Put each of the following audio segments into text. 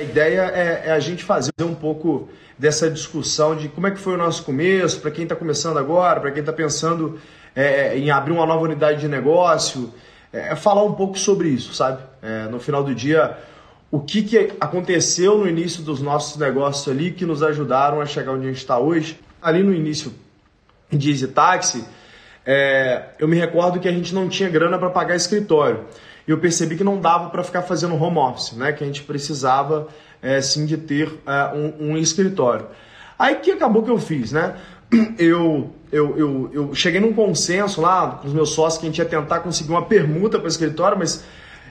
A ideia é, é a gente fazer um pouco dessa discussão de como é que foi o nosso começo, para quem está começando agora, para quem está pensando é, em abrir uma nova unidade de negócio, é, é falar um pouco sobre isso, sabe? É, no final do dia, o que, que aconteceu no início dos nossos negócios ali que nos ajudaram a chegar onde a gente está hoje. Ali no início de Easy Taxi, é, eu me recordo que a gente não tinha grana para pagar escritório. E eu percebi que não dava para ficar fazendo home office, né? Que a gente precisava é, sim de ter é, um, um, escritório. Aí que acabou que eu fiz, né? Eu, eu, eu, eu cheguei num consenso lá com os meus sócios que a gente ia tentar conseguir uma permuta para escritório, mas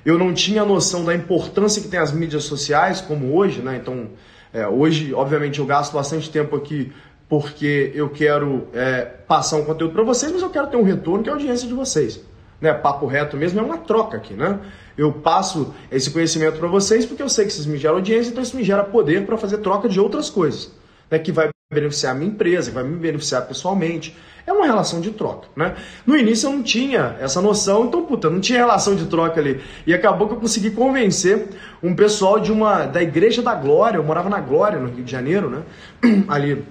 eu não tinha noção da importância que tem as mídias sociais, como hoje, né? Então, é, hoje, obviamente, eu gasto bastante tempo aqui porque eu quero é, passar um conteúdo para vocês, mas eu quero ter um retorno que é a audiência de vocês né, papo reto mesmo, é uma troca aqui, né? Eu passo esse conhecimento para vocês porque eu sei que vocês me geram audiência, então isso me gera poder para fazer troca de outras coisas, né, que vai beneficiar a minha empresa, que vai me beneficiar pessoalmente. É uma relação de troca, né? No início eu não tinha essa noção, então, puta, não tinha relação de troca ali. E acabou que eu consegui convencer um pessoal de uma da Igreja da Glória, eu morava na Glória, no Rio de Janeiro, né? Ali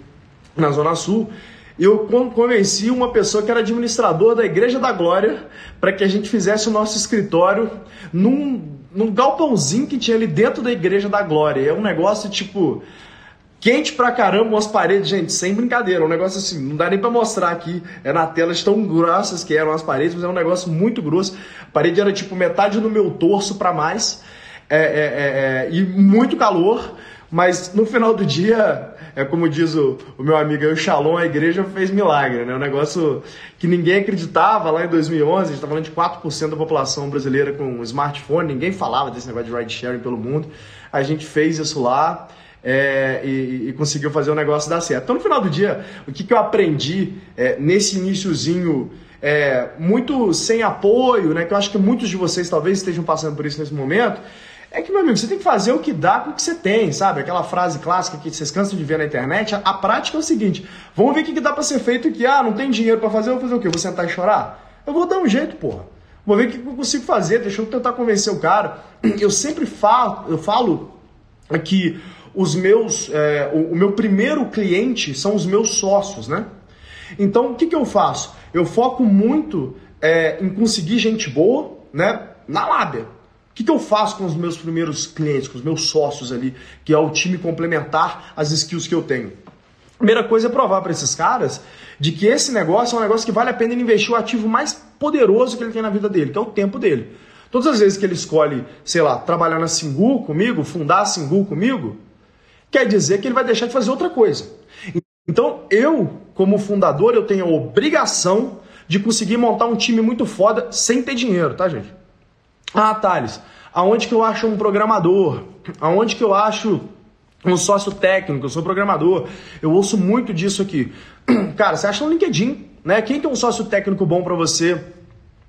na Zona Sul eu convenci uma pessoa que era administrador da Igreja da Glória para que a gente fizesse o nosso escritório num, num galpãozinho que tinha ali dentro da Igreja da Glória. É um negócio tipo quente pra caramba, umas paredes, gente, sem brincadeira, um negócio assim, não dá nem pra mostrar aqui, é na tela tão grossas que eram as paredes, mas é um negócio muito grosso, a parede era tipo metade do meu torso para mais, é, é, é, é, e muito calor, mas no final do dia, é como diz o, o meu amigo o Shalom, a igreja fez milagre, né? Um negócio que ninguém acreditava lá em 2011, a gente está falando de 4% da população brasileira com smartphone, ninguém falava desse negócio de ride sharing pelo mundo. A gente fez isso lá é, e, e, conseguiu fazer o negócio dar certo. Então no final do dia, o que, que eu aprendi é, nesse iníciozinho é, muito sem apoio, né? Que eu acho que muitos de vocês talvez estejam passando por isso nesse momento, é que, meu amigo, você tem que fazer o que dá com o que você tem, sabe? Aquela frase clássica que vocês cansam de ver na internet. A, prática é o seguinte: vamos ver o que, que dá para ser feito que, ah, não tem dinheiro para fazer, eu vou fazer o quê? Vou sentar e chorar? Eu vou dar um jeito, porra. Vou ver o que eu consigo fazer, deixa eu tentar convencer o cara. Eu sempre falo, eu falo que os meus, é, o, o, meu primeiro cliente são os meus sócios, né? Então, o que, que eu faço? Eu foco muito é, em conseguir gente boa, né? Na lábia que, que eu faço com os meus primeiros clientes, com os meus sócios ali, que é o time complementar às skills que eu tenho? Primeira coisa é provar para esses caras de que esse negócio é um negócio que vale a pena ele investir o ativo mais poderoso que ele tem na vida dele, que é o tempo dele. Todas as vezes que ele escolhe, sei lá, trabalhar na Singu comigo, fundar a Singu comigo, quer dizer que ele vai deixar de fazer outra coisa. Então, eu, como fundador, eu tenho a obrigação de conseguir montar um time muito foda sem ter dinheiro, tá, gente? Ah, Thales, aonde que eu acho um programador? Aonde que eu acho um sócio técnico? Eu sou programador. Eu ouço muito disso aqui. Cara, você acha no LinkedIn, né? Quem que é um sócio técnico bom para você,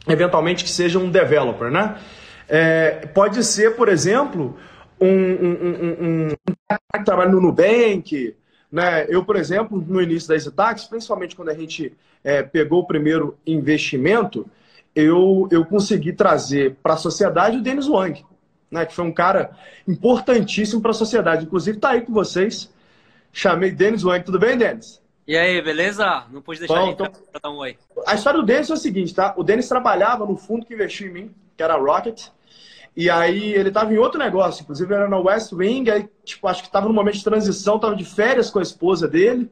eventualmente que seja um developer, né? É, pode ser, por exemplo, um, um, um, um, cara que trabalha no Nubank, né? Eu, por exemplo, no início da EasyTax, principalmente quando a gente é, pegou o primeiro investimento, eu, eu consegui trazer para a sociedade o Denis Wang, né? que foi um cara importantíssimo para a sociedade. Inclusive, está aí com vocês. Chamei Denis Wang. Tudo bem, Denis? E aí, beleza? Não pude deixar Bom, então... para dar um oi. A história do Denis é o seguinte, tá? O Denis trabalhava no fundo que investiu em mim, que era a Rocket. E aí ele estava em outro negócio, inclusive era na West Wing, aí, tipo, acho que estava no momento de transição, estava de férias com a esposa dele.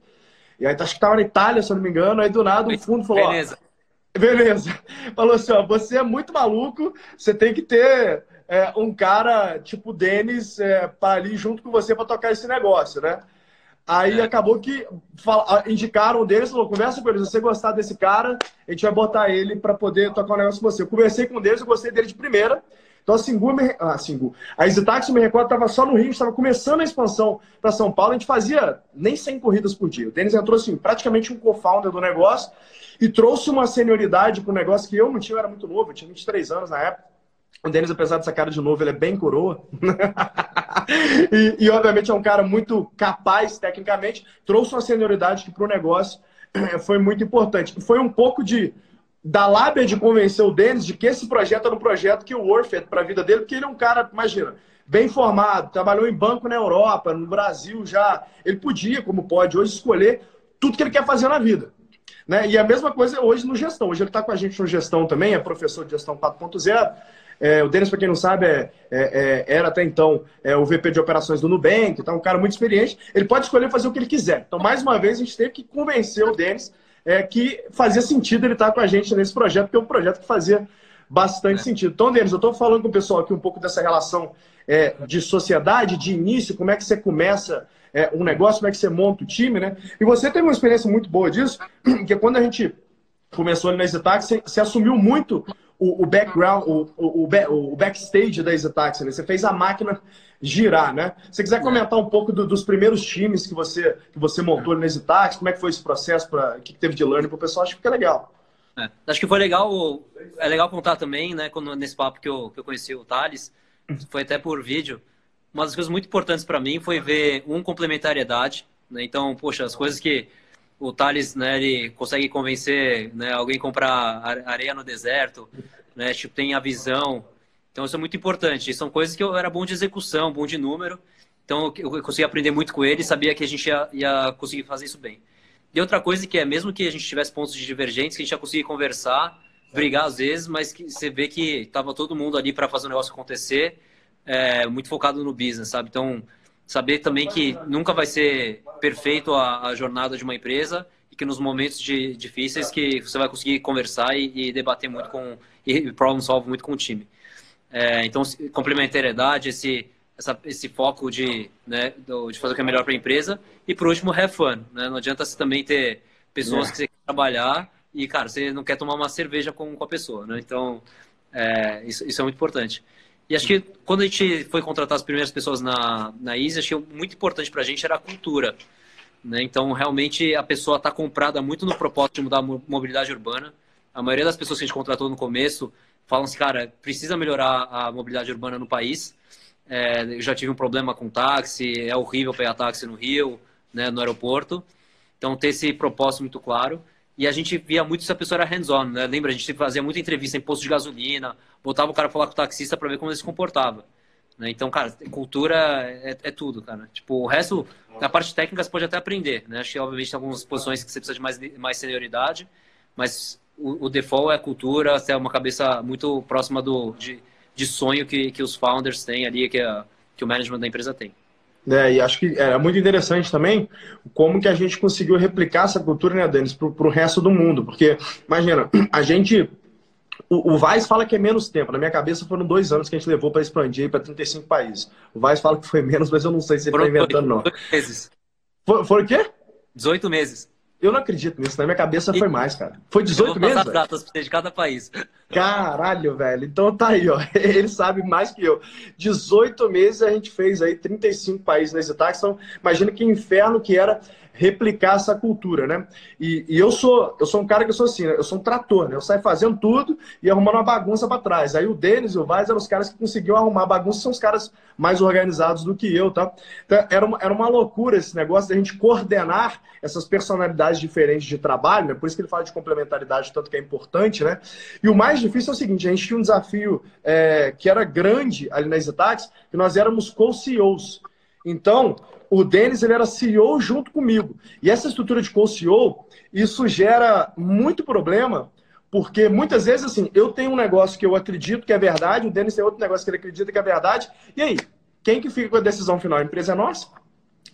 E aí acho que estava na Itália, se eu não me engano, aí do nada o fundo falou. Beleza. Ó, beleza. Falou assim, ó, você é muito maluco, você tem que ter é, um cara tipo o Denis é, para ali junto com você para tocar esse negócio, né? Aí é. acabou que indicaram o Denis, falou, conversa com ele, se você gostar desse cara, a gente vai botar ele para poder tocar um negócio com você. Eu conversei com o Denis, eu gostei dele de primeira, então a Singu, ah, Singu. a Exitax, me recordo, estava só no Rio, estava começando a expansão para São Paulo, a gente fazia nem 100 corridas por dia. O Denis entrou assim, praticamente um co-founder do negócio e trouxe uma senioridade para o negócio que eu não tinha, eu era muito novo, eu tinha 23 anos na época. O Denis, apesar dessa cara de novo, ele é bem coroa. e, e, obviamente, é um cara muito capaz tecnicamente. Trouxe uma senioridade que para o negócio foi muito importante. Foi um pouco de da lábia de convencer o Denis de que esse projeto era um projeto que o worth para a vida dele, porque ele é um cara, imagina, bem formado, trabalhou em banco na Europa, no Brasil já. Ele podia, como pode hoje, escolher tudo que ele quer fazer na vida. Né? E a mesma coisa hoje no gestão. Hoje ele está com a gente no gestão também, é professor de gestão 4.0. É, o Denis, para quem não sabe, é, é, é, era até então é, o VP de operações do Nubank, então um cara muito experiente. Ele pode escolher fazer o que ele quiser. Então, mais uma vez, a gente teve que convencer o Denis é, que fazia sentido ele estar com a gente nesse projeto, porque é um projeto que fazia bastante é. sentido. Então, Denis, eu estou falando com o pessoal aqui um pouco dessa relação é, de sociedade, de início, como é que você começa é, um negócio, como é que você monta o time, né? E você teve uma experiência muito boa disso, que quando a gente começou ali na EasyTaxi, você, você assumiu muito o, o background, o, o, o, backstage da EasyTaxi, né? Você fez a máquina girar, né? Se você quiser comentar um pouco do, dos primeiros times que você, que você montou no EasyTax, como é que foi esse processo, o que teve de learning para o pessoal, acho que fica legal. É, acho que foi legal, é legal contar também, né, quando, nesse papo que eu, que eu conheci o Thales, foi até por vídeo, uma das coisas muito importantes para mim foi ver, um, complementariedade, né, então, poxa, as coisas que o Thales, né, ele consegue convencer né, alguém a comprar areia no deserto, né, tipo, tem a visão, então isso é muito importante. São coisas que eu era bom de execução, bom de número. Então eu consegui aprender muito com ele, sabia que a gente ia, ia conseguir fazer isso bem. E outra coisa que é, mesmo que a gente tivesse pontos de divergentes, que a gente ia conseguir conversar, brigar às vezes, mas que você vê que estava todo mundo ali para fazer o negócio acontecer, é, muito focado no business, sabe? Então, saber também que nunca vai ser perfeito a, a jornada de uma empresa e que nos momentos de, difíceis que você vai conseguir conversar e, e debater muito com e problem solve muito com o time. É, então, complementariedade, esse, essa, esse foco de, né, de fazer o que é melhor para a empresa. E, por último, have fun. Né? Não adianta você também ter pessoas é. que você quer trabalhar e, cara, você não quer tomar uma cerveja com, com a pessoa. Né? Então, é, isso, isso é muito importante. E acho que quando a gente foi contratar as primeiras pessoas na, na Easy, acho que muito importante para a gente era a cultura. Né? Então, realmente, a pessoa está comprada muito no propósito de mudar a mobilidade urbana. A maioria das pessoas que a gente contratou no começo falam assim, cara, precisa melhorar a mobilidade urbana no país. É, eu já tive um problema com táxi, é horrível pegar táxi no Rio, né, no aeroporto. Então, ter esse propósito muito claro. E a gente via muito se a pessoa era hands-on, né? Lembra, a gente fazia muita entrevista em posto de gasolina, botava o cara falar com o taxista para ver como ele se comportava. Né? Então, cara, cultura é, é, tudo, cara. Tipo, o resto, a parte técnica você pode até aprender, né? Acho que, obviamente, tem algumas posições que você precisa de mais, mais senioridade, mas o, o default é cultura, é uma cabeça muito próxima do, de, de sonho que, que os founders têm ali, que, a, que o management da empresa tem. É, e acho que é muito interessante também como que a gente conseguiu replicar essa cultura, né, Denis, para o resto do mundo. Porque, imagina, a gente. O, o Vaz fala que é menos tempo. Na minha cabeça foram dois anos que a gente levou para expandir para 35 países. O Vaz fala que foi menos, mas eu não sei se ele está inventando, não. 18 meses. Foi, foi o quê? 18 meses. Eu não acredito nisso, na minha cabeça foi mais, cara. Foi 18 meses? as datas de cada país. Caralho, velho. Então tá aí, ó. Ele sabe mais que eu. 18 meses a gente fez aí 35 países nesse táxi. Então, imagina que inferno que era replicar essa cultura, né? E, e, eu sou eu sou um cara que eu sou assim, né? eu sou um trator, né? Eu saio fazendo tudo e arrumando uma bagunça para trás. Aí o Denis e o Vaz eram os caras que conseguiam arrumar bagunça, são os caras mais organizados do que eu, tá? Então, era, uma, era uma loucura esse negócio da gente coordenar essas personalidades diferentes de trabalho, né? Por isso que ele fala de complementaridade, tanto que é importante, né? E o mais difícil é o seguinte, a gente tinha um desafio é, que era grande ali na Exitax, que nós éramos co-CEOs. Então, o Denis ele era CEO junto comigo. E essa estrutura de co-CEO, isso gera muito problema, porque muitas vezes, assim, eu tenho um negócio que eu acredito que é verdade, o Denis tem outro negócio que ele acredita que é verdade, e aí? Quem que fica com a decisão final? A empresa é nossa?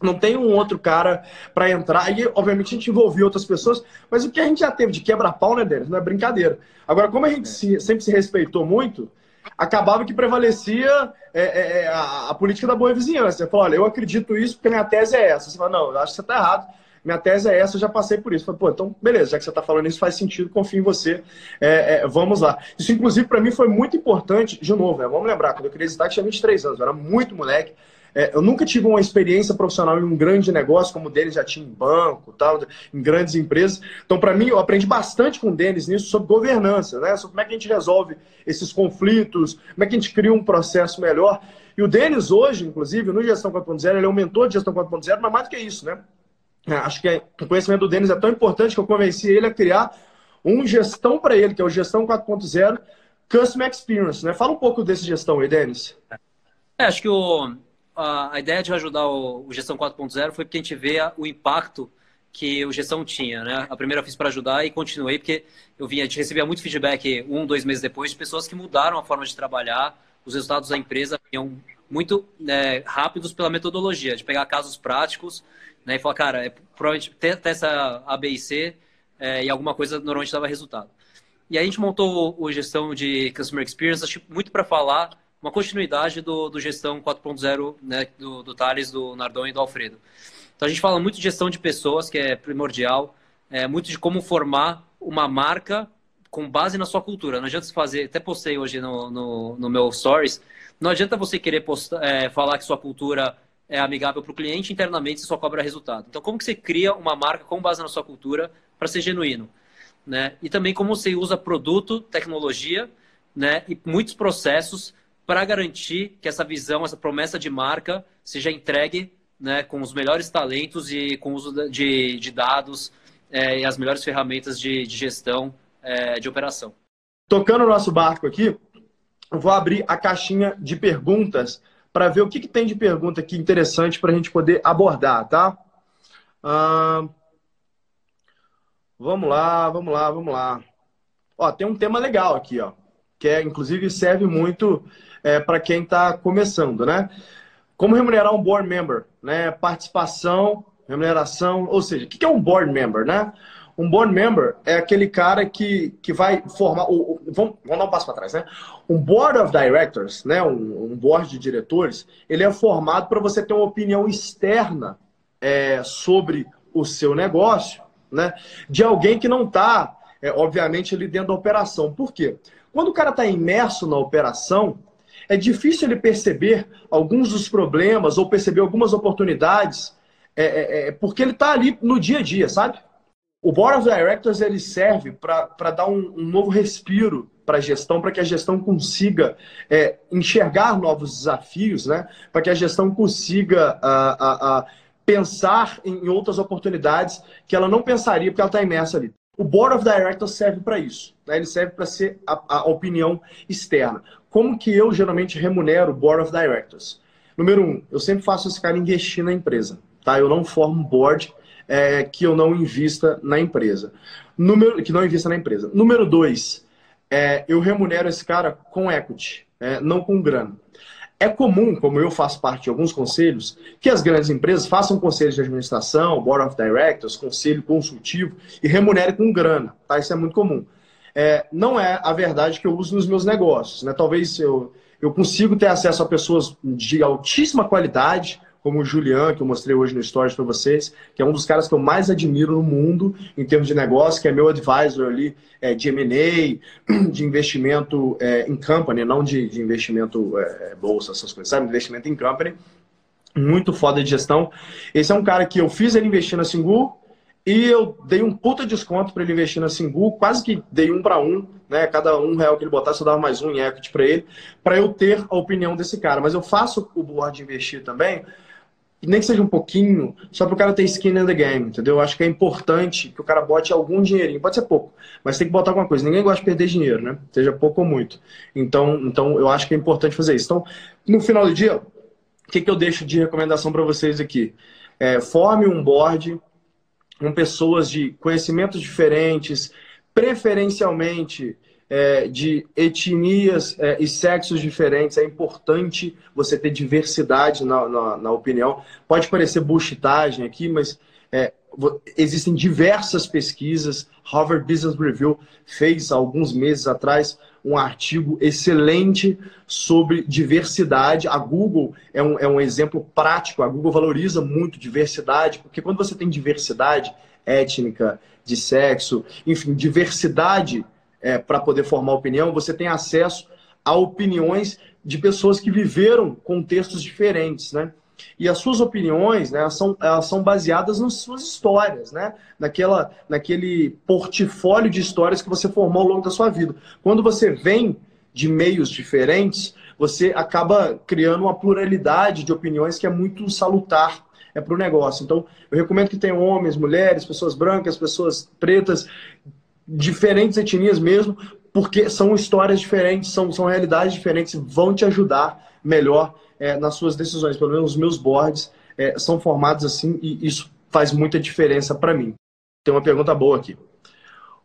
Não tem um outro cara para entrar. E, obviamente, a gente envolveu outras pessoas, mas o que a gente já teve de quebra-pau, né, Denis? Não é brincadeira. Agora, como a gente se, sempre se respeitou muito, acabava que prevalecia é, é, é, a, a, política da boa vizinhança. Você fala, olha, eu acredito isso porque minha tese é essa. Você fala, não, eu acho que você está errado. Minha tese é essa, eu já passei por isso. Falei, pô, então, beleza, já que você está falando isso, faz sentido, confio em você. É, é, vamos lá. Isso, inclusive, para mim foi muito importante, de novo, né, vamos lembrar, quando eu queria visitar, tinha 23 anos, eu era muito moleque. É, eu nunca tive uma experiência profissional em um grande negócio, como o Denis já tinha em banco, tal, em grandes empresas. Então, para mim, eu aprendi bastante com o Denis nisso sobre governança, né? sobre como é que a gente resolve esses conflitos, como é que a gente cria um processo melhor. E o Denis hoje, inclusive, no Gestão 4.0, ele é um mentor de Gestão 4.0, mas mais do que isso, né? É, acho que o conhecimento do Denis é tão importante que eu convenci ele a criar um gestão para ele, que é o Gestão 4.0 Customer Experience, né? Fala um pouco desse gestão aí, Denis. É, acho que o, a, a ideia de ajudar o, o Gestão 4.0 foi porque a gente vê o impacto que o Gestão tinha, né? A primeira eu fiz para ajudar e continuei porque eu vinha, a gente recebia muito feedback um, dois meses depois de pessoas que mudaram a forma de trabalhar, os resultados da empresa vinham muito né, rápidos pela metodologia, de pegar casos práticos né, e falar, cara, é, provavelmente testa A, B e C é, e alguma coisa normalmente dava resultado. E aí a gente montou o, o gestão de Customer Experience, acho muito para falar uma continuidade do, do gestão 4.0 né, do, do Thales, do Nardon e do Alfredo. Então a gente fala muito de gestão de pessoas, que é primordial, é, muito de como formar uma marca com base na sua cultura. Não adianta você fazer, até postei hoje no, no, no meu stories, não adianta você querer postar, é, falar que sua cultura é amigável para o cliente internamente você só cobra resultado. Então como que você cria uma marca com base na sua cultura para ser genuíno? Né? E também como você usa produto, tecnologia né? e muitos processos para garantir que essa visão, essa promessa de marca seja entregue né, com os melhores talentos e com o uso de, de dados é, e as melhores ferramentas de, de gestão é, de operação. Tocando o nosso barco aqui, eu vou abrir a caixinha de perguntas para ver o que, que, tem de pergunta aqui interessante para a gente poder abordar, tá? Vamos lá, vamos lá, vamos lá. Ó, tem um tema legal aqui, ó, que é, inclusive serve muito é, para quem está começando, né? Como remunerar um board member, né? Participação, remuneração, ou seja, o que é um board member, né? Um board member é aquele cara que, que vai formar. O, o, vamos, vamos dar um passo para trás, né? Um board of directors, né? Um, um board de diretores, ele é formado para você ter uma opinião externa é, sobre o seu negócio, né? De alguém que não está, é, obviamente, ali dentro da operação. Por quê? Quando o cara está imerso na operação, é difícil ele perceber alguns dos problemas ou perceber algumas oportunidades, é, é, é porque ele está ali no dia a dia, sabe? O Board of Directors ele serve para dar um, um, novo respiro para a gestão, para que a gestão consiga é, enxergar novos desafios, né? para que a gestão consiga a, a, a pensar em outras oportunidades que ela não pensaria porque ela está imersa ali. O Board of Directors serve para isso. Né? Ele serve para ser a, a, opinião externa. Como que eu geralmente remunero o Board of Directors? Número um, eu sempre faço esse cara investir na empresa. Tá? Eu não formo board é, que eu não invista na empresa. Número, que não invista na empresa. Número dois, é, eu remunero esse cara com equity, é, não com grana. É comum, como eu faço parte de alguns conselhos, que as grandes empresas façam conselhos de administração, board of directors, conselho consultivo e remunerem com grana. Tá? Isso é muito comum é, não é a verdade que eu uso nos meus negócios. Né? Talvez eu, eu consigo ter acesso a pessoas de altíssima qualidade, como o Julian, que eu mostrei hoje no Stories para vocês, que é um dos caras que eu mais admiro no mundo em termos de negócio, que é meu advisor ali é, de M&A, de investimento é, em company, não de, de investimento é, bolsa, essas coisas, sabe? Investimento em company. Muito foda de gestão. Esse é um cara que eu fiz ele investir na Singu, e eu dei um puta desconto para ele investir na Singu, quase que dei um para um, né? Cada um real que ele botasse, eu dava mais um em equity para ele, para eu ter a opinião desse cara. Mas eu faço o board investir também, nem que seja um pouquinho, só para o cara ter skin in the game, entendeu? Eu acho que é importante que o cara bote algum dinheirinho, pode ser pouco, mas tem que botar alguma coisa. Ninguém gosta de perder dinheiro, né? Seja pouco ou muito. Então, então eu acho que é importante fazer isso. Então, no final do dia, o que, que eu deixo de recomendação para vocês aqui? É, forme um board com pessoas de conhecimentos diferentes, preferencialmente é, de etnias é, e sexos diferentes. É importante você ter diversidade na, na, na opinião. Pode parecer bullshitagem aqui, mas é, existem diversas pesquisas. Harvard Business Review fez alguns meses atrás um artigo excelente sobre diversidade. A Google é um, é um exemplo prático. A Google valoriza muito diversidade, porque quando você tem diversidade étnica, de sexo, enfim, diversidade é, para poder formar opinião, você tem acesso a opiniões de pessoas que viveram contextos diferentes, né? E as suas opiniões, né, elas são, elas são baseadas nas suas histórias, né? Naquela, naquele portfólio de histórias que você formou ao longo da sua vida. Quando você vem de meios diferentes, você acaba criando uma pluralidade de opiniões que é muito salutar é para o negócio. Então, eu recomendo que tenham homens, mulheres, pessoas brancas, pessoas pretas, diferentes etnias mesmo, porque são histórias diferentes, são, são realidades diferentes, vão te ajudar melhor é, nas suas decisões. Pelo menos os meus boards é, são formados assim e isso faz muita diferença para mim. Tem uma pergunta boa aqui.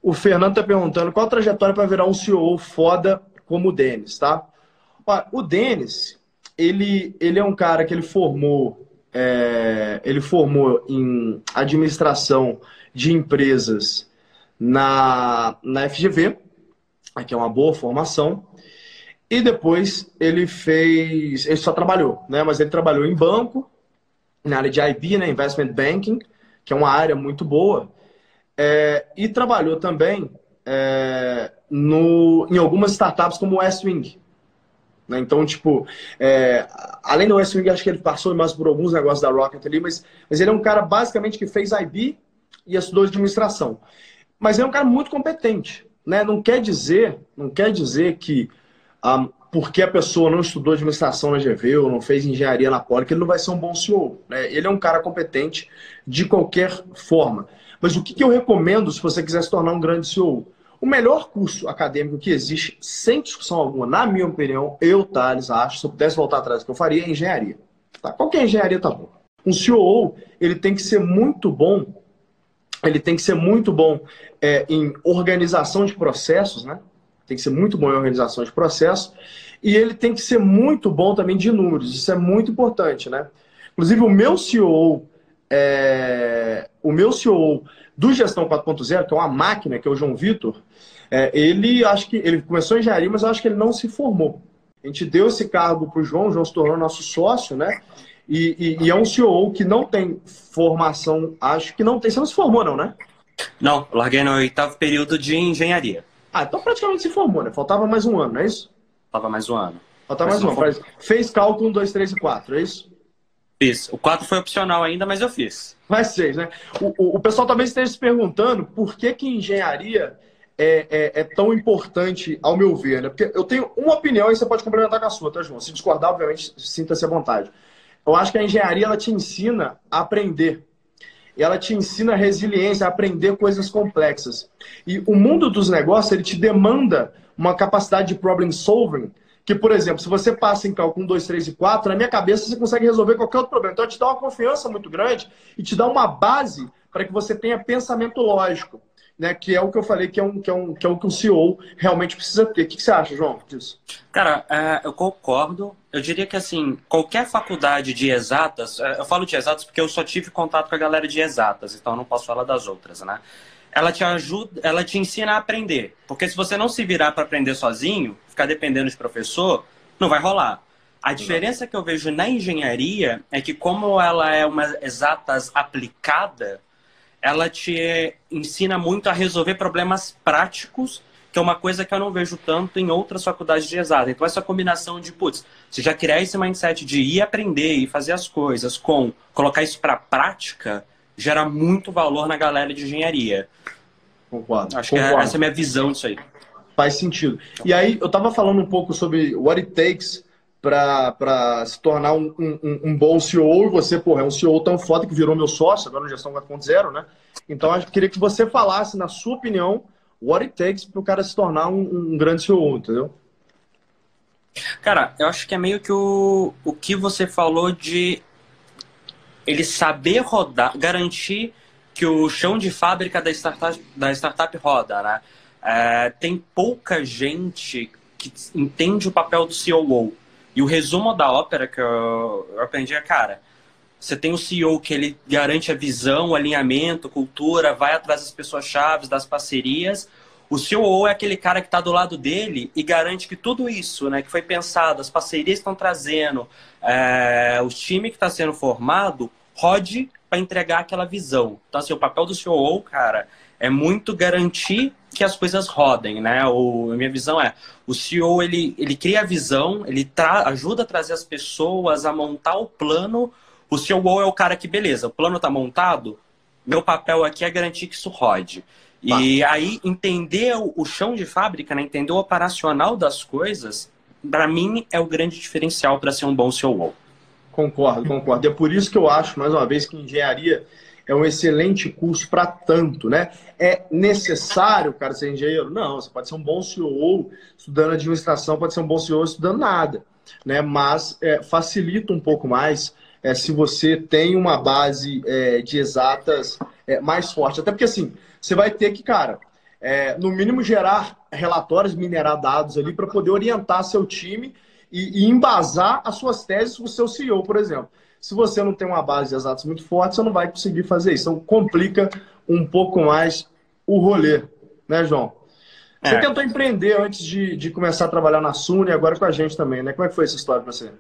O Fernando está perguntando qual a trajetória para virar um CEO foda como o Denis, tá? Olha, o Denis, ele, ele é um cara que ele formou, é, ele formou em administração de empresas na, na FGV, que é uma boa formação. E depois ele fez. Ele só trabalhou, né? Mas ele trabalhou em banco, na área de IB, né? Investment Banking, que é uma área muito boa. É, e trabalhou também é, no, em algumas startups como Westwing. Né? Então, tipo, é, além do Westwing, acho que ele passou mais por alguns negócios da Rocket ali, mas, mas ele é um cara basicamente que fez IB e estudou administração. Mas ele é um cara muito competente. Né? Não quer dizer, não quer dizer que um, porque a pessoa não estudou administração na GV ou não fez engenharia na Poli, que ele não vai ser um bom CEO. Né? Ele é um cara competente de qualquer forma. Mas o que, que eu recomendo se você quiser se tornar um grande CEO? O melhor curso acadêmico que existe, sem discussão alguma, na minha opinião, eu, Thales, acho, se eu pudesse voltar atrás, o que eu faria é engenharia. Tá? Qualquer engenharia tá bom. Um CEO, ele tem que ser muito bom, ele tem que ser muito bom é, em organização de processos, né? tem que ser muito bom em organização de processo e ele tem que ser muito bom também de números. Isso é muito importante, né? Inclusive, o meu CEO, é... o meu CEO do Gestão 4.0, que é uma máquina, que é o João Vitor, é, ele acho que ele começou em engenharia, mas eu acho que ele não se formou. A gente deu esse cargo para o João, o João se tornou nosso sócio, né? E, e, e, é um CEO que não tem formação, acho que não tem. Você não se formou, não, né? Não, larguei no oitavo período de engenharia. Ah, então praticamente se formou, né? Faltava mais um ano, não é isso? Faltava mais um ano. Faltava mais um ano. Fez cálculo 1, 2, 3 e 4, é isso? Fiz. O 4 foi opcional ainda, mas eu fiz. Mais seis, né? O, o, o, pessoal talvez esteja se perguntando por que, que engenharia é, é, é, tão importante, ao meu ver, né? Porque eu tenho uma opinião e você pode complementar com a sua, tá, João? Se discordar, obviamente, sinta-se à vontade. Eu acho que a engenharia ela te ensina a aprender ela te ensina resiliência, a aprender coisas complexas. E o mundo dos negócios, ele te demanda uma capacidade de problem solving, que, por exemplo, se você passa em cálculo 1, 2, 3 e 4, na minha cabeça você consegue resolver qualquer outro problema. Então, te dá uma confiança muito grande e te dá uma base para que você tenha pensamento lógico né? Que é o que eu falei que é, um, que é, um, que é o que o CEO realmente precisa ter. O que, que você acha, João, disso? Cara, é, eu concordo. Eu diria que, assim, qualquer faculdade de exatas, é, eu falo de exatas porque eu só tive contato com a galera de exatas, então eu não posso falar das outras, né? Ela te ajuda, ela te ensina a aprender. Porque se você não se virar para aprender sozinho, ficar dependendo de professor, não vai rolar. A diferença que eu vejo na engenharia é que, como ela é uma exatas aplicada, ela te ensina muito a resolver problemas práticos, que é uma coisa que eu não vejo tanto em outras faculdades de exata. Então, essa combinação de, putz, você já criar esse mindset de ir aprender e fazer as coisas com colocar isso para prática, gera muito valor na galera de engenharia. Concordo. Acho concordo. que essa é a minha visão disso aí. Faz sentido. E aí, eu estava falando um pouco sobre what it takes para se tornar um, um, um, bom CEO, e você, porra, é um CEO tão foda que virou meu sócio, agora no Gestão 4.0, né? Então, eu queria que você falasse, na sua opinião, what it takes para o cara se tornar um, um, grande CEO, entendeu? Cara, eu acho que é meio que o, o que você falou de ele saber rodar, garantir que o chão de fábrica da startup, da startup roda, né? É, tem pouca gente que entende o papel do COO. E o resumo da ópera que eu, eu aprendi é, cara, você tem o CEO que ele garante a visão, alinhamento, cultura, vai atrás das pessoas-chave, das parcerias. O CEO é aquele cara que está do lado dele e garante que tudo isso, né, que foi pensado, as parcerias estão trazendo, é, o time que está sendo formado, rode para entregar aquela visão. Então, assim, o papel do CEO, cara, é muito garantir que as coisas rodem, né? O, a minha visão é, o CEO, ele, ele cria a visão, ele ajuda a trazer as pessoas a montar o plano. O CEO é o cara que, beleza, o plano está montado, meu papel aqui é garantir que isso rode. E aí, entender o, o chão de fábrica, né? entender o operacional das coisas, para mim, é o grande diferencial para ser um bom CEO. Concordo, concordo. É por isso que eu acho, mais uma vez, que engenharia é um excelente curso para tanto, né? É necessário, cara, ser engenheiro? Não, você pode ser um bom CEO estudando administração, pode ser um bom CEO estudando nada, né? Mas é, facilita um pouco mais é, se você tem uma base é, de exatas é, mais forte. Até porque, assim, você vai ter que, cara, é, no mínimo gerar relatórios, minerar dados ali para poder orientar seu time e, e embasar as suas teses com o seu CEO, por exemplo. Se você não tem uma base de exatos muito forte, você não vai conseguir fazer isso. Então complica um pouco mais o rolê, né, João? Você é. tentou empreender antes de, de começar a trabalhar na Suni e agora com a gente também, né? Como é que foi essa história para você?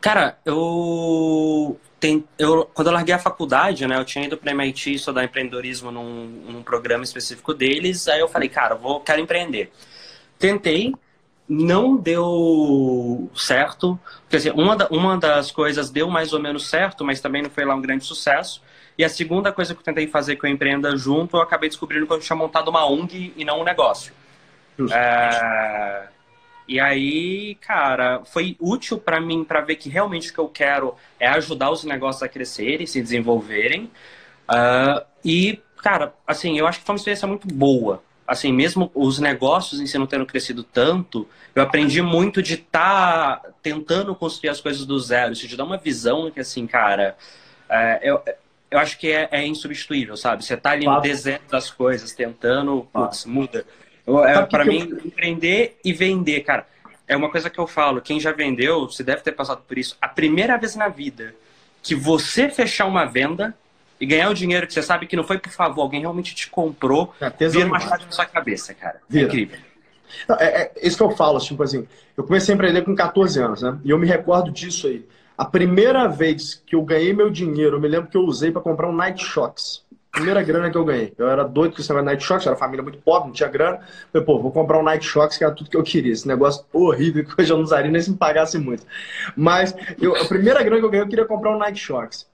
Cara, eu, tem, eu quando eu larguei a faculdade, né, eu tinha ido para MIT estudar empreendedorismo num, num programa específico deles, aí eu falei, cara, vou quero empreender. Tentei, não deu certo. Quer dizer, uma, da, uma das coisas deu mais ou menos certo, mas também não foi lá um grande sucesso. E a segunda coisa que eu tentei fazer que eu empreenda junto, eu acabei descobrindo que eu tinha montado uma ONG e não um negócio. É... E aí, cara, foi útil para mim para ver que realmente o que eu quero é ajudar os negócios a crescerem, se desenvolverem. Uh, e, cara, assim, eu acho que foi uma experiência muito boa assim, mesmo os negócios em si não tendo crescido tanto, eu aprendi muito de estar tá tentando construir as coisas do zero. Isso te dá uma visão que, assim, cara, é, eu, eu acho que é, é, insubstituível, sabe? Você tá ali no deserto das coisas, tentando, putz, muda. é, para mim, eu... empreender e vender, cara, é uma coisa que eu falo. Quem já vendeu, você deve ter passado por isso. A primeira vez na vida que você fechar uma venda, e ganhar o dinheiro que você sabe que não foi por favor, alguém realmente te comprou, é, vira uma chave na sua cabeça, cara. É vira. É incrível. é, é, isso que eu falo, tipo assim, eu comecei a empreender com 14 anos, né? E eu me recordo disso aí. A primeira vez que eu ganhei meu dinheiro, eu me lembro que eu usei para comprar um Night Shocks. Primeira grana que eu ganhei. Eu era doido com esse negócio de Night Shocks, era família muito pobre, não tinha grana. Falei, pô, vou comprar um Night Shocks, que era tudo que eu queria. Esse negócio horrível que hoje eu não usaria nem se me pagasse muito. Mas eu, a primeira grana que eu ganhei, eu queria comprar um Night Shocks.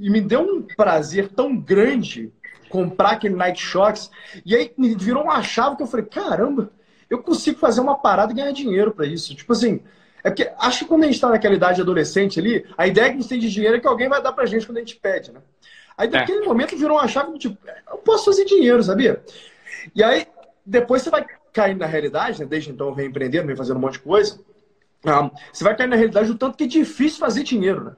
E me deu um prazer tão grande comprar aquele Night Shocks. E aí me virou uma chave que eu falei, caramba, eu consigo fazer uma parada e ganhar dinheiro para isso. Tipo assim, é porque acho que quando a gente está naquela idade adolescente ali, a ideia que a gente tem de dinheiro é que alguém vai dar pra gente quando a gente pede, né? Aí naquele é. momento virou uma chave tipo, eu posso fazer dinheiro, sabia? E aí, depois você vai cair na realidade, né? Desde então eu venho empreendendo, venho fazendo um monte de coisa. Ah, você vai cair na realidade o tanto que é difícil fazer dinheiro, né?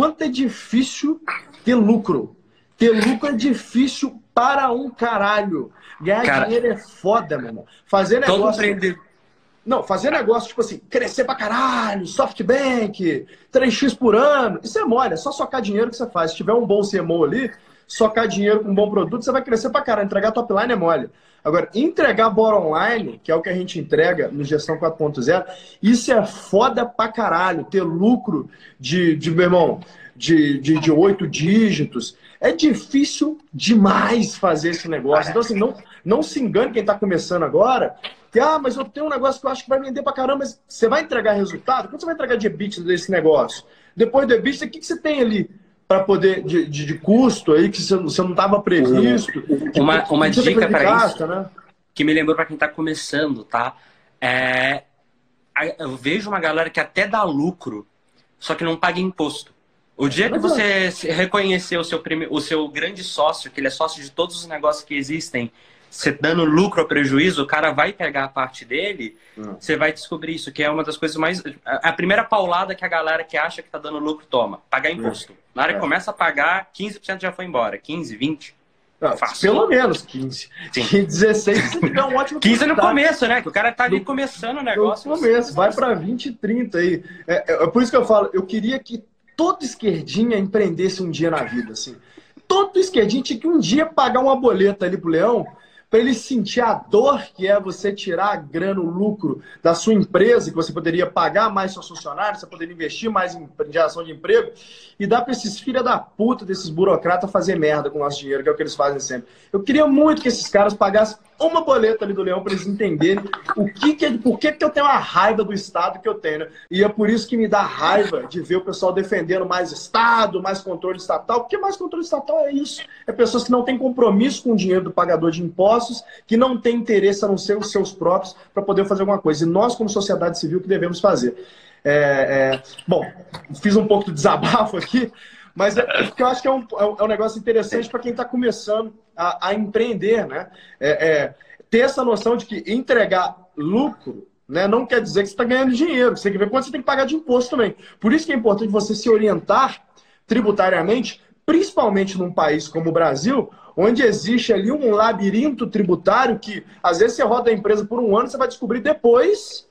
Quanto é difícil ter lucro. Ter lucro é difícil para um caralho. Ganhar Cara, dinheiro é foda, meu irmão. Fazer negócio. Não, fazer negócio, tipo assim, crescer pra caralho, SoftBank, 3x por ano, isso é mole, é só socar dinheiro que você faz. Se tiver um bom CMO ali, socar dinheiro com um bom produto, você vai crescer pra caralho. Entregar top line é mole. Agora, entregar bottom online, que é o que a gente entrega no Gestão 4.0, isso é foda pra caralho. Ter lucro de, de meu irmão, de, de, de oito dígitos. É difícil demais fazer esse negócio. Então, assim, não, não se engane quem está começando agora, que, ah, mas eu tenho um negócio que eu acho que vai vender pra caramba, mas você vai entregar resultado? Quanto você vai entregar de EBITDA desse negócio? Depois do EBITDA, o que, que você tem ali para poder, de, de, de, custo aí, que você, não estava previsto? Uma, uma dica para isso, né? que me lembrou para quem está começando, tá? É, eu vejo uma galera que até dá lucro, só que não paga imposto. O dia que você reconhecer o seu, prime... o seu grande sócio, que ele é sócio de todos os negócios que existem, você dando lucro ou prejuízo, o cara vai pegar a parte dele, hum. você vai descobrir isso, que é uma das coisas mais. A primeira paulada que a galera que acha que tá dando lucro toma, pagar imposto. Hum. Na hora que é. começa a pagar, 15% já foi embora. 15, 20. Não, pelo menos 15. Sim. 16 é um ótimo 15 no começo, né? Que o cara tá ali começando o negócio. No começo, vai para 20, 30 aí. É, é, é, por isso que eu falo, eu queria que todo esquerdinha empreendesse um dia na vida, assim. Todo esquerdinho tinha que um dia pagar uma boleta ali pro Leão para ele sentir a dor que é você tirar a grana, o lucro da sua empresa, que você poderia pagar mais seus funcionários, você poderia investir mais em geração de emprego, e dar para esses filha da puta desses burocratas fazer merda com o nosso dinheiro, que é o que eles fazem sempre. Eu queria muito que esses caras pagassem uma boleta ali do Leão para eles entenderem o que, que é, por que, que eu tenho a raiva do Estado que eu tenho. Né? E é por isso que me dá raiva de ver o pessoal defendendo mais Estado, mais controle estatal, porque mais controle estatal é isso. É pessoas que não têm compromisso com o dinheiro do pagador de impostos, que não têm interesse a não ser os seus próprios para poder fazer alguma coisa. E nós, como sociedade civil, que devemos fazer. É, é... Bom, fiz um pouco de desabafo aqui, mas é porque eu acho que é um, é um negócio interessante para quem está começando a, a, empreender, né? É, é, ter essa noção de que entregar lucro né, não quer dizer que você está ganhando dinheiro. Você tem que ver quanto você tem que pagar de imposto também. Por isso que é importante você se orientar tributariamente, principalmente num país como o Brasil, onde existe ali um labirinto tributário que, às vezes, você roda a empresa por um ano, você vai descobrir depois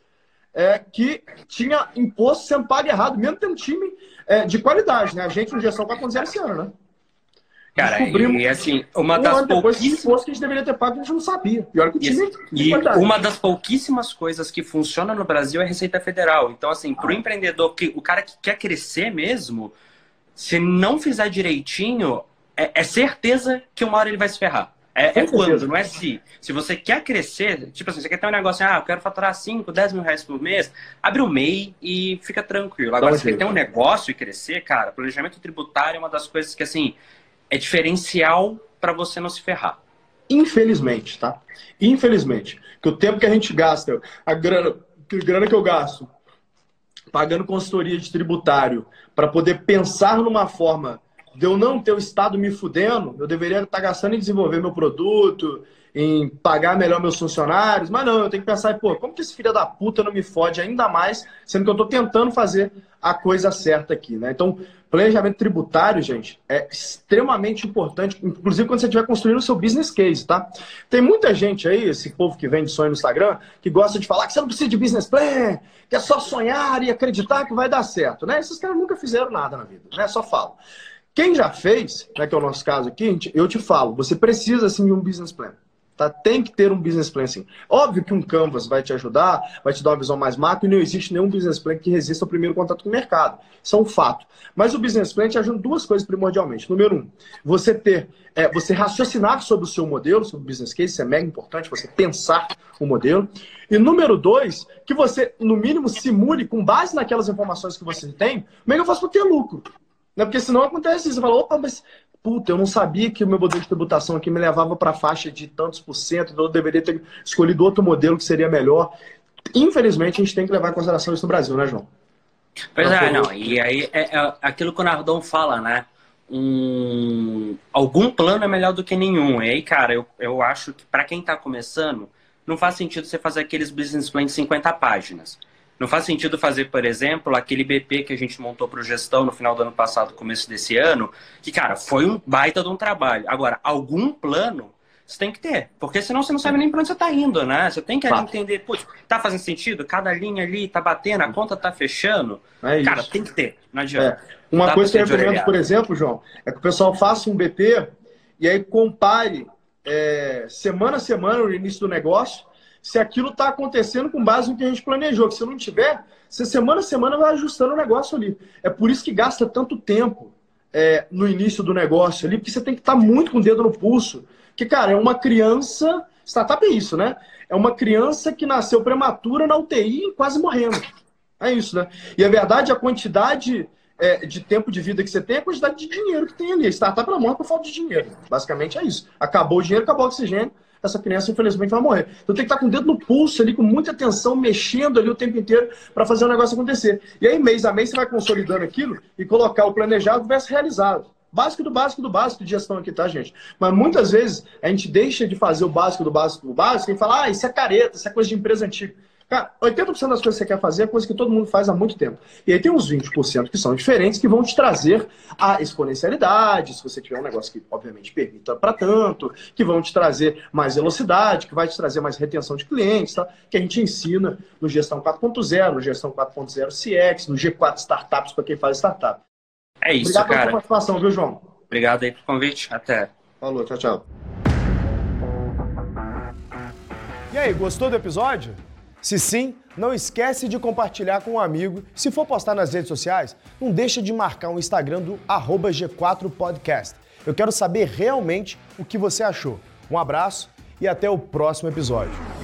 é, que tinha imposto sendo pago errado, mesmo tendo um time é, de qualidade, né? A gente no Gestão 4.0 esse ano, né? Cara, Descobrimos e assim, uma um das pouquíssimas coisas que a gente deveria ter pago, a gente não sabia. E olha que o time E uma das pouquíssimas coisas que funciona no Brasil é a Receita Federal. Então, assim, para o empreendedor, que, o cara que quer crescer mesmo, se não fizer direitinho, é, é certeza que uma hora ele vai se ferrar. É, é quando, não é se. Se você quer crescer, tipo assim, você quer ter um negócio, ah, eu quero faturar 5, 10 mil reais por mês, abre o MEI e fica tranquilo. Agora, se você quer ter um negócio e crescer, cara, planejamento tributário é uma das coisas que, assim, é diferencial para você não se ferrar. Infelizmente, tá? Infelizmente. Que o tempo que a gente gasta, a grana, a grana que eu gasto pagando consultoria de tributário para poder pensar numa forma de eu não ter o Estado me fudendo, eu deveria estar gastando em desenvolver meu produto, em pagar melhor meus funcionários, mas não, eu tenho que pensar, pô, como que esse filho da puta não me fode ainda mais, sendo que eu estou tentando fazer a coisa certa aqui, né? Então, planejamento tributário, gente, é extremamente importante, inclusive quando você estiver construindo o seu business case, tá? Tem muita gente aí, esse povo que vende sonho no Instagram, que gosta de falar que você não precisa de business plan, que é só sonhar e acreditar que vai dar certo, né? Esses caras nunca fizeram nada na vida, né? Só falam. Quem já fez, né, que é o nosso caso aqui, eu te falo, você precisa sim de um business plan. Tá? Tem que ter um business plan sim. Óbvio que um Canvas vai te ajudar, vai te dar uma visão mais macro e não existe nenhum business plan que resista ao primeiro contato com o mercado. Isso é um fato. Mas o business plan te ajuda em duas coisas primordialmente. Número um, você ter, é, você raciocinar sobre o seu modelo, sobre o business case, isso é mega importante, você pensar o modelo. E número dois, que você, no mínimo, simule com base naquelas informações que você tem, como é que eu faço para ter lucro? Né? Porque senão acontece isso. Você fala, opa, mas puta, eu não sabia que o meu modelo de tributação aqui me levava para a faixa de tantos por cento, então eu deveria ter escolhido outro modelo que seria melhor. Infelizmente, a gente tem que levar em consideração isso no Brasil, né, João? Pois é, não. E aí é, é aquilo que o Nardon fala, né? Um, algum plano é melhor do que nenhum. E aí, cara, eu, eu acho que para quem está começando, não faz sentido você fazer aqueles business plans de 50 páginas. Não faz sentido fazer, por exemplo, aquele BP que a gente montou para o gestão no final do ano passado, começo desse ano, que, cara, foi um baita de um trabalho. Agora, algum plano você tem que ter, porque senão você não sabe nem para onde você está indo, né? Você tem que entender, putz, tá fazendo sentido? Cada linha ali tá batendo, a conta tá fechando. É cara, tem que ter, não adianta. É. Uma coisa que eu recomendo, por exemplo, João, é que o pessoal faça um BP e aí compare é, semana a semana no início do negócio se aquilo está acontecendo com base no que a gente planejou. Que se não tiver, você semana a semana vai ajustando o negócio ali. É por isso que gasta tanto tempo é, no início do negócio ali, porque você tem que estar tá muito com o dedo no pulso. Que, cara, é uma criança. Startup é isso, né? É uma criança que nasceu prematura na UTI quase morrendo. É isso, né? E a verdade, a quantidade é, de tempo de vida que você tem é a quantidade de dinheiro que tem ali. A startup ela morre por falta de dinheiro. Basicamente é isso. Acabou o dinheiro, acabou o oxigênio essa criança, infelizmente, vai morrer. Então tem que estar com o dedo no pulso ali, com muita atenção, mexendo ali o tempo inteiro para fazer o negócio acontecer. E aí, mês a mês, você vai consolidando aquilo e colocar o planejado versus realizado. Básico do básico do básico de gestão aqui, tá, gente? Mas muitas vezes a gente deixa de fazer o básico do básico do básico e fala, ah, isso é careta, isso é coisa de empresa antiga. Cara, 80% das coisas que você quer fazer é coisa que todo mundo faz há muito tempo. E aí tem uns 20% que são diferentes que vão te trazer a exponencialidade, se você tiver um negócio que, obviamente, permita para tanto, que vão te trazer mais velocidade, que vai te trazer mais retenção de clientes, tá? que a gente ensina no Gestão 4.0, no Gestão 4.0 CX, no G4 Startups, para quem faz startup. É isso, Obrigado cara. pela participação, viu, João? Obrigado aí pelo convite. Até. Falou, tchau, tchau. E aí, gostou do episódio? Se sim, não esquece de compartilhar com um amigo. Se for postar nas redes sociais, não deixa de marcar o Instagram do G4podcast. Eu quero saber realmente o que você achou. Um abraço e até o próximo episódio.